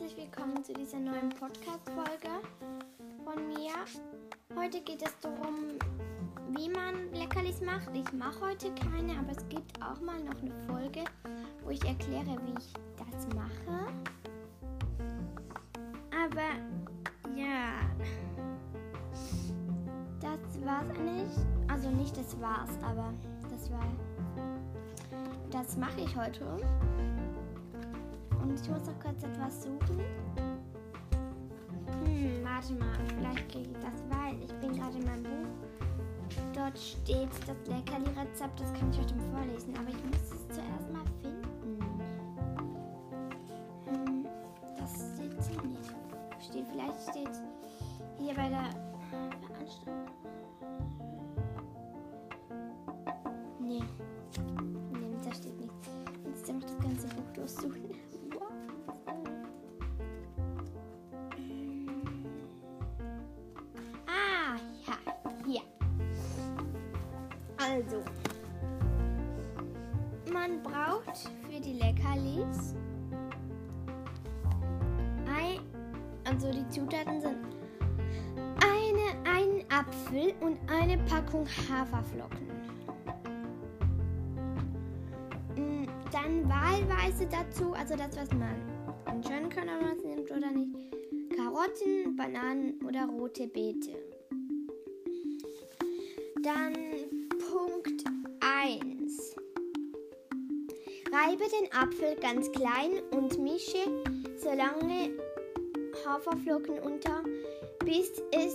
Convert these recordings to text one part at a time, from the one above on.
willkommen zu dieser neuen Podcast-Folge von mir. Heute geht es darum, wie man Leckerlis macht. Ich mache heute keine, aber es gibt auch mal noch eine Folge, wo ich erkläre, wie ich das mache. Aber ja, das war's eigentlich. Also nicht das war's, aber das war. Das mache ich heute. Und ich muss noch kurz etwas suchen. Hm, warte mal, vielleicht kriege ich das, weil ich bin gerade in meinem Buch. Dort steht das Leckerli-Rezept, das kann ich heute vorlesen, aber ich muss es zuerst mal finden. Hm, das steht hier nicht. Steht, vielleicht steht hier bei der Veranstaltung. Nee. Nee, da steht nichts. Jetzt einfach das ganze Buch durchsuchen. Also, man braucht für die Leckerlis ein, also die Zutaten sind eine, ein Apfel und eine Packung Haferflocken. Mm, Dann wahlweise dazu, also das, was man entscheiden kann, ob man es nimmt oder nicht. Karotten, Bananen oder rote Beete. Dann Punkt 1. Reibe den Apfel ganz klein und mische so lange Haferflocken unter, bis es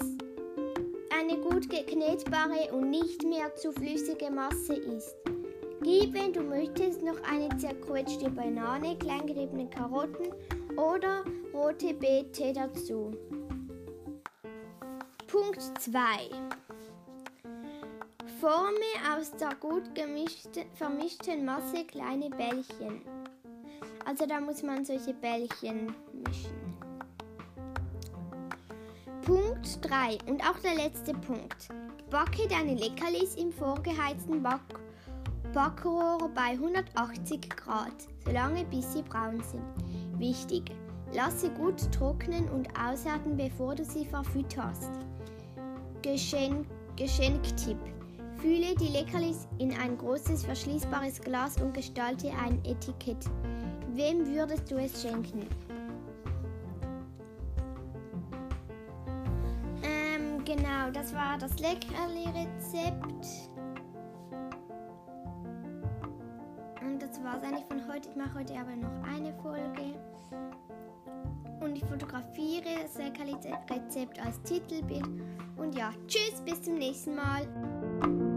eine gut geknetbare und nicht mehr zu flüssige Masse ist. Gib, wenn du möchtest, noch eine zerquetschte Banane, kleingeriebene Karotten oder rote Beete dazu. Punkt 2. Forme aus der gut gemischten, vermischten Masse kleine Bällchen. Also da muss man solche Bällchen mischen. Punkt 3 und auch der letzte Punkt. Backe deine Leckerlis im vorgeheizten Back Backrohr bei 180 Grad, solange bis sie braun sind. Wichtig, lasse gut trocknen und aushärten, bevor du sie verfütterst. Geschenk, Geschenktipp. Fülle die Leckerlis in ein großes verschließbares Glas und gestalte ein Etikett. Wem würdest du es schenken? Ähm, genau, das war das Leckerli-Rezept. Und das war es eigentlich von heute. Ich mache heute aber noch eine Folge. Und ich fotografiere das Leckerli-Rezept als Titelbild. Und ja, tschüss, bis zum nächsten Mal.